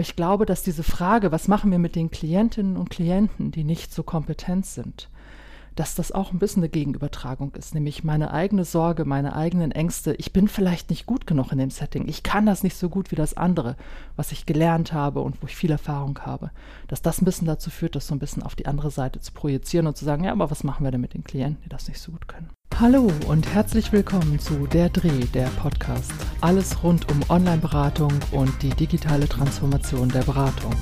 Ich glaube, dass diese Frage, was machen wir mit den Klientinnen und Klienten, die nicht so kompetent sind, dass das auch ein bisschen eine Gegenübertragung ist, nämlich meine eigene Sorge, meine eigenen Ängste. Ich bin vielleicht nicht gut genug in dem Setting. Ich kann das nicht so gut wie das andere, was ich gelernt habe und wo ich viel Erfahrung habe. Dass das ein bisschen dazu führt, das so ein bisschen auf die andere Seite zu projizieren und zu sagen, ja, aber was machen wir denn mit den Klienten, die das nicht so gut können? Hallo und herzlich willkommen zu Der Dreh, der Podcast. Alles rund um Online-Beratung und die digitale Transformation der Beratung.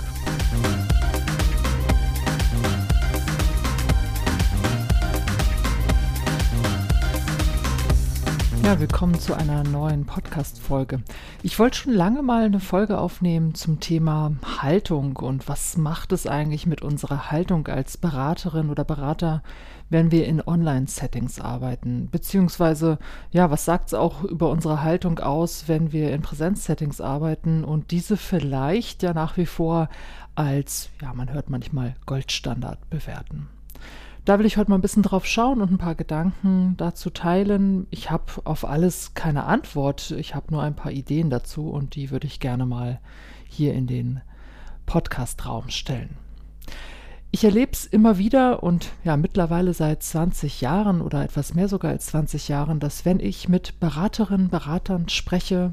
Ja, willkommen zu einer neuen Podcast-Folge. Ich wollte schon lange mal eine Folge aufnehmen zum Thema Haltung und was macht es eigentlich mit unserer Haltung als Beraterin oder Berater, wenn wir in Online-Settings arbeiten? Beziehungsweise, ja, was sagt es auch über unsere Haltung aus, wenn wir in Präsenz-Settings arbeiten und diese vielleicht ja nach wie vor als, ja, man hört manchmal Goldstandard bewerten? Da will ich heute mal ein bisschen drauf schauen und ein paar Gedanken dazu teilen. Ich habe auf alles keine Antwort. Ich habe nur ein paar Ideen dazu und die würde ich gerne mal hier in den Podcast-Raum stellen. Ich erlebe es immer wieder und ja, mittlerweile seit 20 Jahren oder etwas mehr sogar als 20 Jahren, dass wenn ich mit Beraterinnen, Beratern spreche,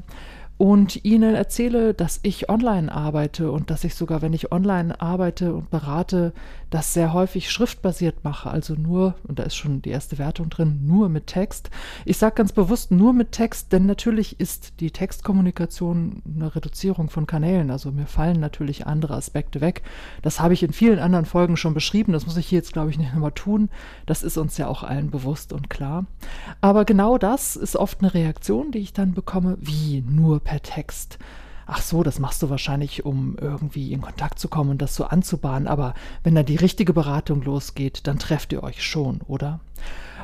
und ihnen erzähle, dass ich online arbeite und dass ich sogar, wenn ich online arbeite und berate, das sehr häufig schriftbasiert mache, also nur, und da ist schon die erste Wertung drin, nur mit Text. Ich sage ganz bewusst nur mit Text, denn natürlich ist die Textkommunikation eine Reduzierung von Kanälen, also mir fallen natürlich andere Aspekte weg. Das habe ich in vielen anderen Folgen schon beschrieben, das muss ich hier jetzt, glaube ich, nicht nochmal tun. Das ist uns ja auch allen bewusst und klar. Aber genau das ist oft eine Reaktion, die ich dann bekomme, wie nur per Text. Ach so, das machst du wahrscheinlich, um irgendwie in Kontakt zu kommen und das so anzubahnen. Aber wenn dann die richtige Beratung losgeht, dann trefft ihr euch schon, oder?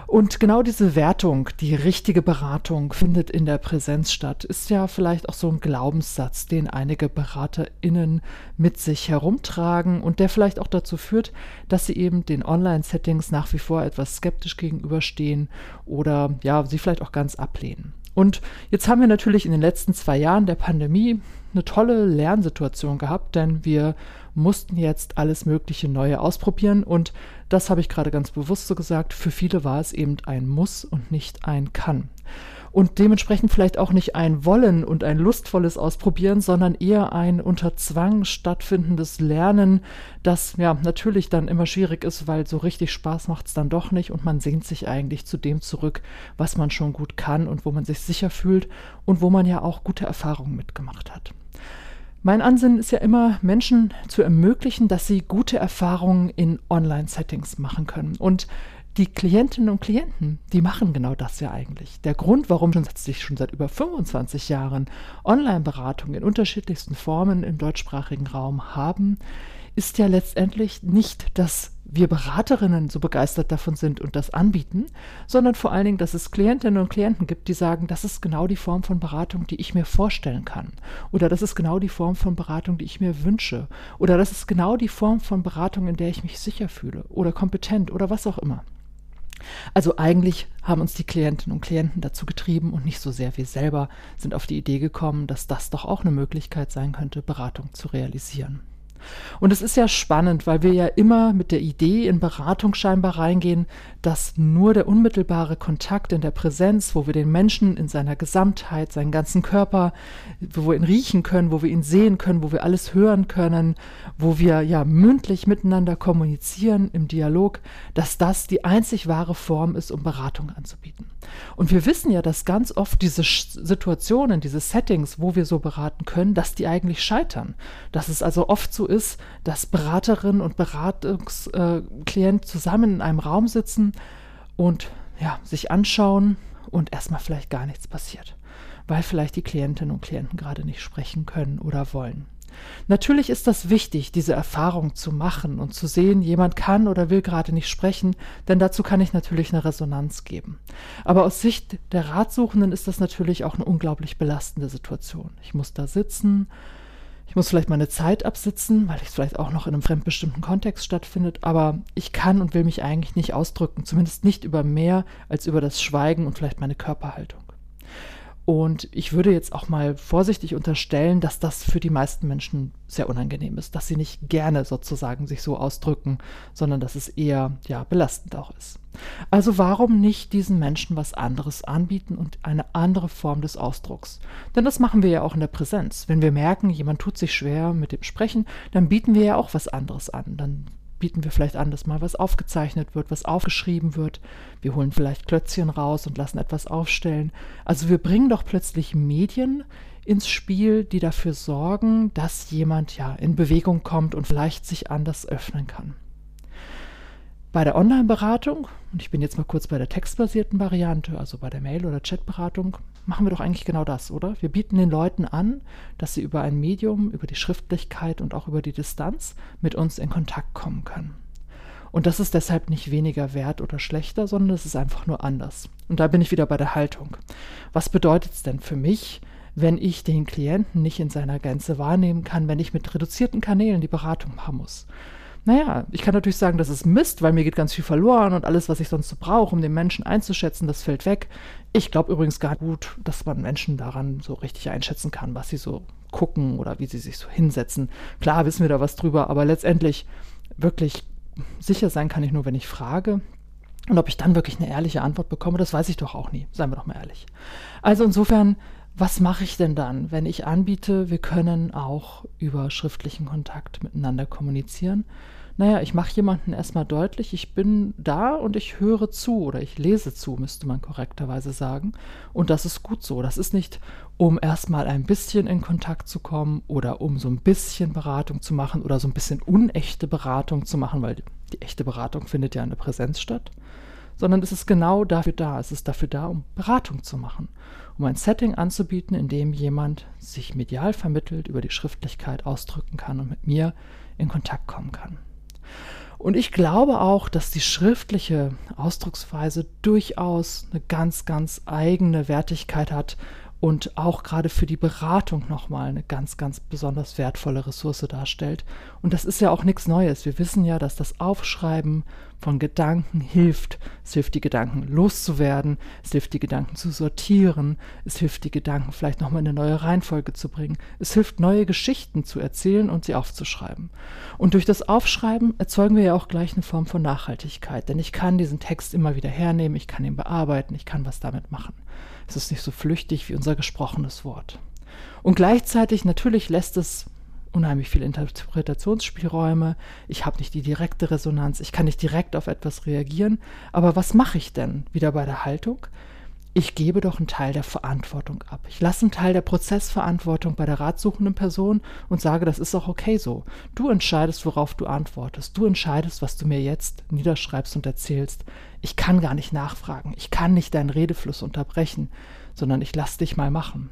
Und genau diese Wertung, die richtige Beratung findet in der Präsenz statt, ist ja vielleicht auch so ein Glaubenssatz, den einige BeraterInnen mit sich herumtragen und der vielleicht auch dazu führt, dass sie eben den Online-Settings nach wie vor etwas skeptisch gegenüberstehen oder ja, sie vielleicht auch ganz ablehnen. Und jetzt haben wir natürlich in den letzten zwei Jahren der Pandemie eine tolle Lernsituation gehabt, denn wir mussten jetzt alles Mögliche Neue ausprobieren und das habe ich gerade ganz bewusst so gesagt, für viele war es eben ein Muss und nicht ein Kann und dementsprechend vielleicht auch nicht ein Wollen und ein lustvolles Ausprobieren, sondern eher ein unter Zwang stattfindendes Lernen, das ja natürlich dann immer schwierig ist, weil so richtig Spaß macht es dann doch nicht und man sehnt sich eigentlich zu dem zurück, was man schon gut kann und wo man sich sicher fühlt und wo man ja auch gute Erfahrungen mitgemacht hat. Mein Ansinnen ist ja immer, Menschen zu ermöglichen, dass sie gute Erfahrungen in Online-Settings machen können. Und die Klientinnen und Klienten, die machen genau das ja eigentlich. Der Grund, warum sich schon seit über 25 Jahren Online-Beratungen in unterschiedlichsten Formen im deutschsprachigen Raum haben, ist ja letztendlich nicht, dass wir Beraterinnen so begeistert davon sind und das anbieten, sondern vor allen Dingen, dass es Klientinnen und Klienten gibt, die sagen, das ist genau die Form von Beratung, die ich mir vorstellen kann. Oder das ist genau die Form von Beratung, die ich mir wünsche. Oder das ist genau die Form von Beratung, in der ich mich sicher fühle oder kompetent oder was auch immer. Also eigentlich haben uns die Klientinnen und Klienten dazu getrieben und nicht so sehr wir selber sind auf die Idee gekommen, dass das doch auch eine Möglichkeit sein könnte, Beratung zu realisieren. Und es ist ja spannend, weil wir ja immer mit der Idee in Beratung scheinbar reingehen, dass nur der unmittelbare Kontakt in der Präsenz, wo wir den Menschen in seiner Gesamtheit, seinen ganzen Körper, wo wir ihn riechen können, wo wir ihn sehen können, wo wir alles hören können, wo wir ja mündlich miteinander kommunizieren im Dialog, dass das die einzig wahre Form ist, um Beratung anzubieten. Und wir wissen ja, dass ganz oft diese Situationen, diese Settings, wo wir so beraten können, dass die eigentlich scheitern. Dass es also oft so ist, dass Beraterin und Beratungsklient zusammen in einem Raum sitzen und ja, sich anschauen und erstmal vielleicht gar nichts passiert, weil vielleicht die Klientinnen und Klienten gerade nicht sprechen können oder wollen. Natürlich ist das wichtig, diese Erfahrung zu machen und zu sehen, jemand kann oder will gerade nicht sprechen, denn dazu kann ich natürlich eine Resonanz geben. Aber aus Sicht der Ratsuchenden ist das natürlich auch eine unglaublich belastende Situation. Ich muss da sitzen, ich muss vielleicht meine Zeit absitzen, weil es vielleicht auch noch in einem fremdbestimmten Kontext stattfindet, aber ich kann und will mich eigentlich nicht ausdrücken, zumindest nicht über mehr als über das Schweigen und vielleicht meine Körperhaltung. Und ich würde jetzt auch mal vorsichtig unterstellen, dass das für die meisten Menschen sehr unangenehm ist, dass sie nicht gerne sozusagen sich so ausdrücken, sondern dass es eher ja belastend auch ist. Also warum nicht diesen Menschen was anderes anbieten und eine andere Form des Ausdrucks? Denn das machen wir ja auch in der Präsenz. Wenn wir merken, jemand tut sich schwer mit dem Sprechen, dann bieten wir ja auch was anderes an. Dann bieten wir vielleicht an, dass mal was aufgezeichnet wird, was aufgeschrieben wird. Wir holen vielleicht Klötzchen raus und lassen etwas aufstellen. Also wir bringen doch plötzlich Medien ins Spiel, die dafür sorgen, dass jemand ja in Bewegung kommt und vielleicht sich anders öffnen kann. Bei der Online-Beratung, und ich bin jetzt mal kurz bei der textbasierten Variante, also bei der Mail- oder Chat-Beratung, machen wir doch eigentlich genau das, oder? Wir bieten den Leuten an, dass sie über ein Medium, über die Schriftlichkeit und auch über die Distanz mit uns in Kontakt kommen können. Und das ist deshalb nicht weniger wert oder schlechter, sondern es ist einfach nur anders. Und da bin ich wieder bei der Haltung. Was bedeutet es denn für mich, wenn ich den Klienten nicht in seiner Gänze wahrnehmen kann, wenn ich mit reduzierten Kanälen die Beratung machen muss? Naja, ich kann natürlich sagen, das ist Mist, weil mir geht ganz viel verloren und alles, was ich sonst so brauche, um den Menschen einzuschätzen, das fällt weg. Ich glaube übrigens gar gut, dass man Menschen daran so richtig einschätzen kann, was sie so gucken oder wie sie sich so hinsetzen. Klar wissen wir da was drüber, aber letztendlich wirklich sicher sein kann ich nur, wenn ich frage. Und ob ich dann wirklich eine ehrliche Antwort bekomme, das weiß ich doch auch nie. Seien wir doch mal ehrlich. Also insofern, was mache ich denn dann, wenn ich anbiete, wir können auch über schriftlichen Kontakt miteinander kommunizieren? naja, ich mache jemanden erstmal deutlich, ich bin da und ich höre zu oder ich lese zu, müsste man korrekterweise sagen. Und das ist gut so. Das ist nicht, um erstmal ein bisschen in Kontakt zu kommen oder um so ein bisschen Beratung zu machen oder so ein bisschen unechte Beratung zu machen, weil die echte Beratung findet ja in der Präsenz statt, sondern es ist genau dafür da. Es ist dafür da, um Beratung zu machen, um ein Setting anzubieten, in dem jemand sich medial vermittelt, über die Schriftlichkeit ausdrücken kann und mit mir in Kontakt kommen kann. Und ich glaube auch, dass die schriftliche Ausdrucksweise durchaus eine ganz, ganz eigene Wertigkeit hat und auch gerade für die Beratung nochmal eine ganz, ganz besonders wertvolle Ressource darstellt. Und das ist ja auch nichts Neues. Wir wissen ja, dass das Aufschreiben von Gedanken hilft. Es hilft, die Gedanken loszuwerden, es hilft, die Gedanken zu sortieren, es hilft, die Gedanken vielleicht nochmal in eine neue Reihenfolge zu bringen, es hilft, neue Geschichten zu erzählen und sie aufzuschreiben. Und durch das Aufschreiben erzeugen wir ja auch gleich eine Form von Nachhaltigkeit, denn ich kann diesen Text immer wieder hernehmen, ich kann ihn bearbeiten, ich kann was damit machen. Es ist nicht so flüchtig wie unser gesprochenes Wort. Und gleichzeitig natürlich lässt es unheimlich viele Interpretationsspielräume. Ich habe nicht die direkte Resonanz. Ich kann nicht direkt auf etwas reagieren. Aber was mache ich denn wieder bei der Haltung? Ich gebe doch einen Teil der Verantwortung ab. Ich lasse einen Teil der Prozessverantwortung bei der ratsuchenden Person und sage, das ist auch okay so. Du entscheidest, worauf du antwortest. Du entscheidest, was du mir jetzt niederschreibst und erzählst. Ich kann gar nicht nachfragen. Ich kann nicht deinen Redefluss unterbrechen, sondern ich lasse dich mal machen.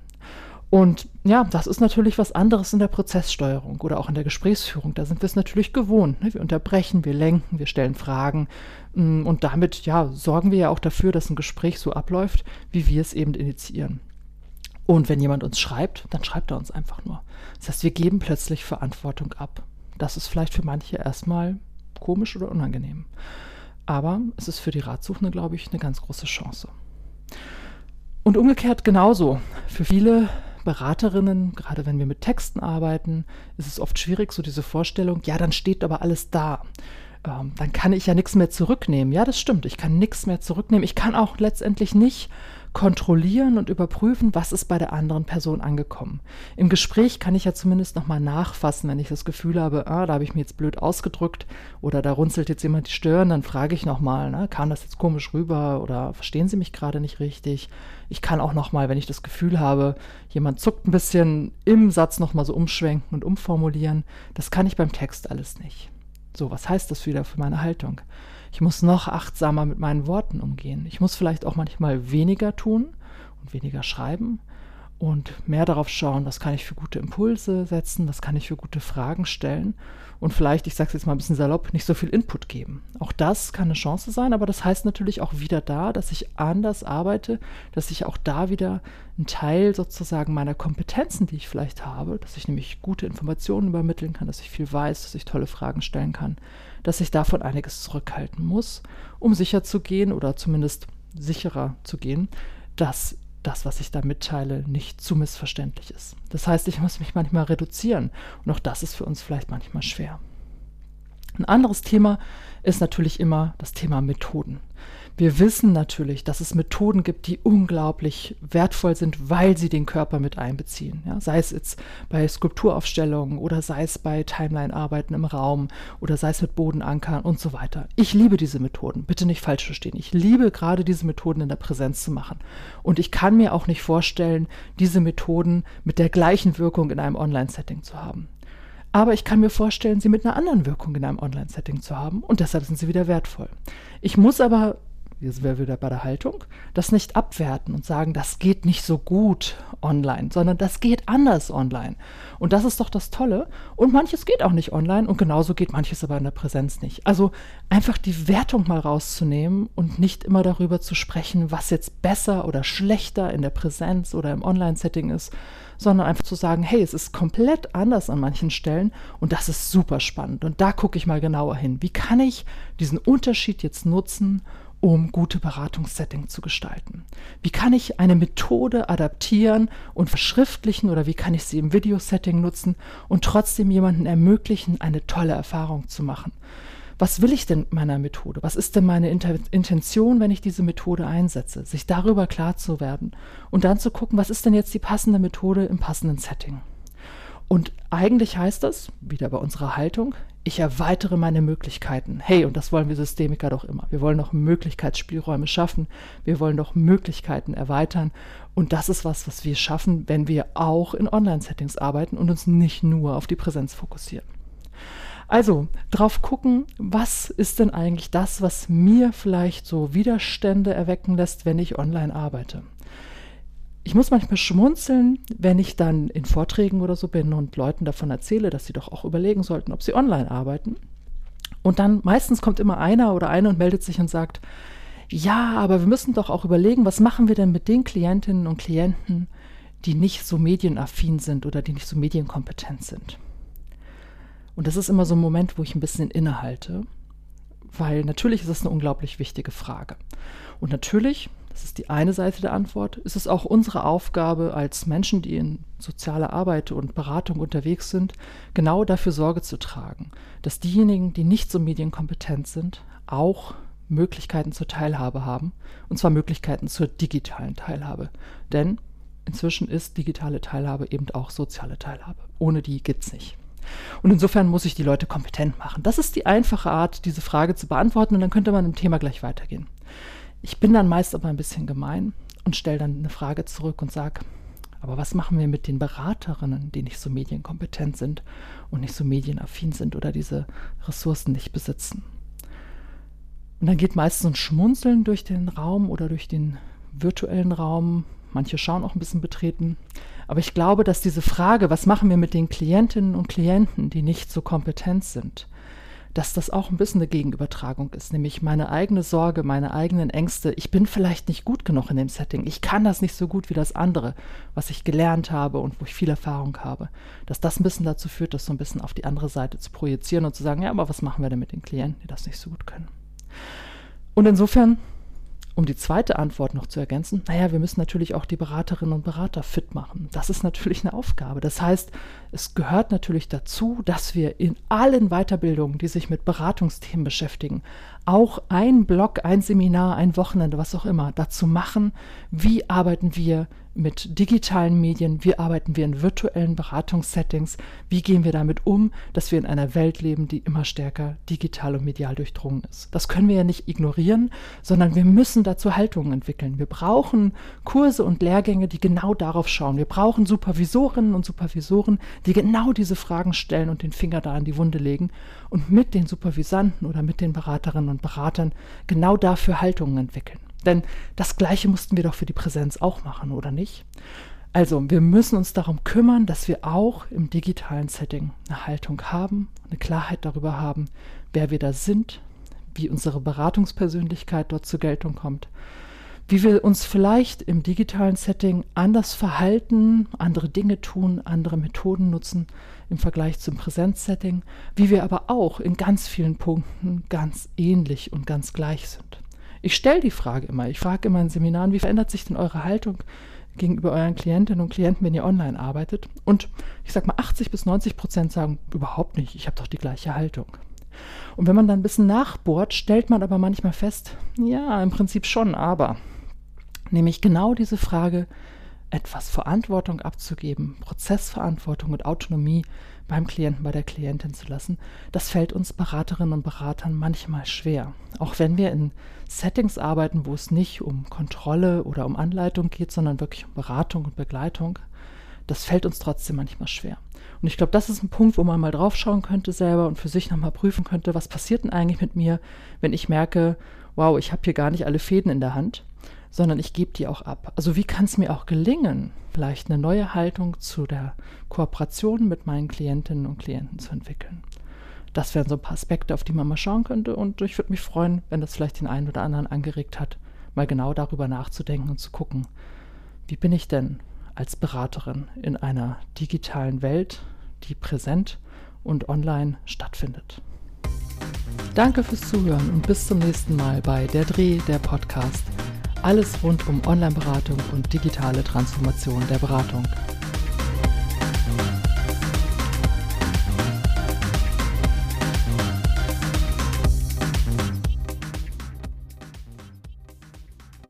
Und ja, das ist natürlich was anderes in der Prozesssteuerung oder auch in der Gesprächsführung. Da sind wir es natürlich gewohnt. Ne? Wir unterbrechen, wir lenken, wir stellen Fragen. Mm, und damit ja, sorgen wir ja auch dafür, dass ein Gespräch so abläuft, wie wir es eben initiieren. Und wenn jemand uns schreibt, dann schreibt er uns einfach nur. Das heißt, wir geben plötzlich Verantwortung ab. Das ist vielleicht für manche erstmal komisch oder unangenehm. Aber es ist für die Ratsuchende, glaube ich, eine ganz große Chance. Und umgekehrt genauso. Für viele Beraterinnen, gerade wenn wir mit Texten arbeiten, ist es oft schwierig, so diese Vorstellung, ja, dann steht aber alles da. Ähm, dann kann ich ja nichts mehr zurücknehmen. Ja, das stimmt, ich kann nichts mehr zurücknehmen. Ich kann auch letztendlich nicht kontrollieren und überprüfen, was ist bei der anderen Person angekommen. Im Gespräch kann ich ja zumindest nochmal nachfassen, wenn ich das Gefühl habe, ah, da habe ich mir jetzt blöd ausgedrückt oder da runzelt jetzt jemand die Stirn, dann frage ich nochmal, ne, kam das jetzt komisch rüber oder verstehen Sie mich gerade nicht richtig? Ich kann auch nochmal, wenn ich das Gefühl habe, jemand zuckt ein bisschen im Satz nochmal so umschwenken und umformulieren. Das kann ich beim Text alles nicht. So, was heißt das wieder für meine Haltung? Ich muss noch achtsamer mit meinen Worten umgehen. Ich muss vielleicht auch manchmal weniger tun und weniger schreiben und mehr darauf schauen, was kann ich für gute Impulse setzen, was kann ich für gute Fragen stellen und vielleicht, ich sage es jetzt mal ein bisschen salopp, nicht so viel Input geben. Auch das kann eine Chance sein, aber das heißt natürlich auch wieder da, dass ich anders arbeite, dass ich auch da wieder einen Teil sozusagen meiner Kompetenzen, die ich vielleicht habe, dass ich nämlich gute Informationen übermitteln kann, dass ich viel weiß, dass ich tolle Fragen stellen kann, dass ich davon einiges zurückhalten muss, um sicher zu gehen oder zumindest sicherer zu gehen, dass das, was ich da mitteile, nicht zu missverständlich ist. Das heißt, ich muss mich manchmal reduzieren und auch das ist für uns vielleicht manchmal schwer. Ein anderes Thema ist natürlich immer das Thema Methoden. Wir wissen natürlich, dass es Methoden gibt, die unglaublich wertvoll sind, weil sie den Körper mit einbeziehen. Ja, sei es jetzt bei Skulpturaufstellungen oder sei es bei Timeline-Arbeiten im Raum oder sei es mit Bodenankern und so weiter. Ich liebe diese Methoden, bitte nicht falsch verstehen. Ich liebe gerade diese Methoden in der Präsenz zu machen. Und ich kann mir auch nicht vorstellen, diese Methoden mit der gleichen Wirkung in einem Online-Setting zu haben. Aber ich kann mir vorstellen, sie mit einer anderen Wirkung in einem Online-Setting zu haben und deshalb sind sie wieder wertvoll. Ich muss aber jetzt wäre wieder bei der Haltung, das nicht abwerten und sagen, das geht nicht so gut online, sondern das geht anders online. Und das ist doch das Tolle. Und manches geht auch nicht online und genauso geht manches aber in der Präsenz nicht. Also einfach die Wertung mal rauszunehmen und nicht immer darüber zu sprechen, was jetzt besser oder schlechter in der Präsenz oder im Online-Setting ist, sondern einfach zu sagen, hey, es ist komplett anders an manchen Stellen und das ist super spannend. Und da gucke ich mal genauer hin. Wie kann ich diesen Unterschied jetzt nutzen, um gute Beratungssetting zu gestalten? Wie kann ich eine Methode adaptieren und verschriftlichen oder wie kann ich sie im Videosetting nutzen und trotzdem jemanden ermöglichen, eine tolle Erfahrung zu machen? Was will ich denn mit meiner Methode? Was ist denn meine Intention, wenn ich diese Methode einsetze? Sich darüber klar zu werden und dann zu gucken, was ist denn jetzt die passende Methode im passenden Setting? Und eigentlich heißt das, wieder bei unserer Haltung, ich erweitere meine Möglichkeiten. Hey, und das wollen wir Systemiker doch immer. Wir wollen doch Möglichkeitsspielräume schaffen. Wir wollen doch Möglichkeiten erweitern. Und das ist was, was wir schaffen, wenn wir auch in Online-Settings arbeiten und uns nicht nur auf die Präsenz fokussieren. Also drauf gucken, was ist denn eigentlich das, was mir vielleicht so Widerstände erwecken lässt, wenn ich online arbeite ich muss manchmal schmunzeln, wenn ich dann in Vorträgen oder so bin und Leuten davon erzähle, dass sie doch auch überlegen sollten, ob sie online arbeiten. Und dann meistens kommt immer einer oder eine und meldet sich und sagt, ja, aber wir müssen doch auch überlegen, was machen wir denn mit den Klientinnen und Klienten, die nicht so medienaffin sind oder die nicht so medienkompetent sind. Und das ist immer so ein Moment, wo ich ein bisschen innehalte, weil natürlich ist es eine unglaublich wichtige Frage. Und natürlich das ist die eine Seite der Antwort. Ist es auch unsere Aufgabe als Menschen, die in sozialer Arbeit und Beratung unterwegs sind, genau dafür Sorge zu tragen, dass diejenigen, die nicht so medienkompetent sind, auch Möglichkeiten zur Teilhabe haben, und zwar Möglichkeiten zur digitalen Teilhabe. Denn inzwischen ist digitale Teilhabe eben auch soziale Teilhabe. Ohne die gibt es nicht. Und insofern muss ich die Leute kompetent machen. Das ist die einfache Art, diese Frage zu beantworten, und dann könnte man im Thema gleich weitergehen. Ich bin dann meist aber ein bisschen gemein und stelle dann eine Frage zurück und sage, aber was machen wir mit den Beraterinnen, die nicht so medienkompetent sind und nicht so medienaffin sind oder diese Ressourcen nicht besitzen? Und dann geht meistens ein Schmunzeln durch den Raum oder durch den virtuellen Raum. Manche schauen auch ein bisschen betreten. Aber ich glaube, dass diese Frage, was machen wir mit den Klientinnen und Klienten, die nicht so kompetent sind, dass das auch ein bisschen eine Gegenübertragung ist, nämlich meine eigene Sorge, meine eigenen Ängste. Ich bin vielleicht nicht gut genug in dem Setting. Ich kann das nicht so gut wie das andere, was ich gelernt habe und wo ich viel Erfahrung habe. Dass das ein bisschen dazu führt, das so ein bisschen auf die andere Seite zu projizieren und zu sagen, ja, aber was machen wir denn mit den Klienten, die das nicht so gut können? Und insofern um die zweite Antwort noch zu ergänzen, naja, wir müssen natürlich auch die Beraterinnen und Berater fit machen. Das ist natürlich eine Aufgabe. Das heißt, es gehört natürlich dazu, dass wir in allen Weiterbildungen, die sich mit Beratungsthemen beschäftigen, auch ein Blog, ein Seminar, ein Wochenende, was auch immer, dazu machen, wie arbeiten wir mit digitalen Medien, wie arbeiten wir in virtuellen Beratungssettings, wie gehen wir damit um, dass wir in einer Welt leben, die immer stärker digital und medial durchdrungen ist. Das können wir ja nicht ignorieren, sondern wir müssen dazu Haltungen entwickeln. Wir brauchen Kurse und Lehrgänge, die genau darauf schauen. Wir brauchen Supervisorinnen und Supervisoren, die genau diese Fragen stellen und den Finger da in die Wunde legen und mit den Supervisanten oder mit den Beraterinnen und Beratern genau dafür Haltungen entwickeln. Denn das Gleiche mussten wir doch für die Präsenz auch machen, oder nicht? Also, wir müssen uns darum kümmern, dass wir auch im digitalen Setting eine Haltung haben, eine Klarheit darüber haben, wer wir da sind, wie unsere Beratungspersönlichkeit dort zur Geltung kommt, wie wir uns vielleicht im digitalen Setting anders verhalten, andere Dinge tun, andere Methoden nutzen im Vergleich zum Präsenzsetting, wie wir aber auch in ganz vielen Punkten ganz ähnlich und ganz gleich sind. Ich stelle die Frage immer. Ich frage immer in Seminaren, wie verändert sich denn eure Haltung gegenüber euren Klientinnen und Klienten, wenn ihr online arbeitet? Und ich sage mal, 80 bis 90 Prozent sagen überhaupt nicht. Ich habe doch die gleiche Haltung. Und wenn man dann ein bisschen nachbohrt, stellt man aber manchmal fest, ja, im Prinzip schon, aber. Nämlich genau diese Frage, etwas Verantwortung abzugeben, Prozessverantwortung und Autonomie beim Klienten, bei der Klientin zu lassen, das fällt uns Beraterinnen und Beratern manchmal schwer. Auch wenn wir in Settings arbeiten, wo es nicht um Kontrolle oder um Anleitung geht, sondern wirklich um Beratung und Begleitung, das fällt uns trotzdem manchmal schwer. Und ich glaube, das ist ein Punkt, wo man mal draufschauen könnte selber und für sich nochmal prüfen könnte, was passiert denn eigentlich mit mir, wenn ich merke, wow, ich habe hier gar nicht alle Fäden in der Hand sondern ich gebe die auch ab. Also wie kann es mir auch gelingen, vielleicht eine neue Haltung zu der Kooperation mit meinen Klientinnen und Klienten zu entwickeln? Das wären so ein paar Aspekte, auf die man mal schauen könnte. Und ich würde mich freuen, wenn das vielleicht den einen oder anderen angeregt hat, mal genau darüber nachzudenken und zu gucken, wie bin ich denn als Beraterin in einer digitalen Welt, die präsent und online stattfindet. Danke fürs Zuhören und bis zum nächsten Mal bei Der Dreh, der Podcast alles rund um Online-Beratung und digitale Transformation der Beratung.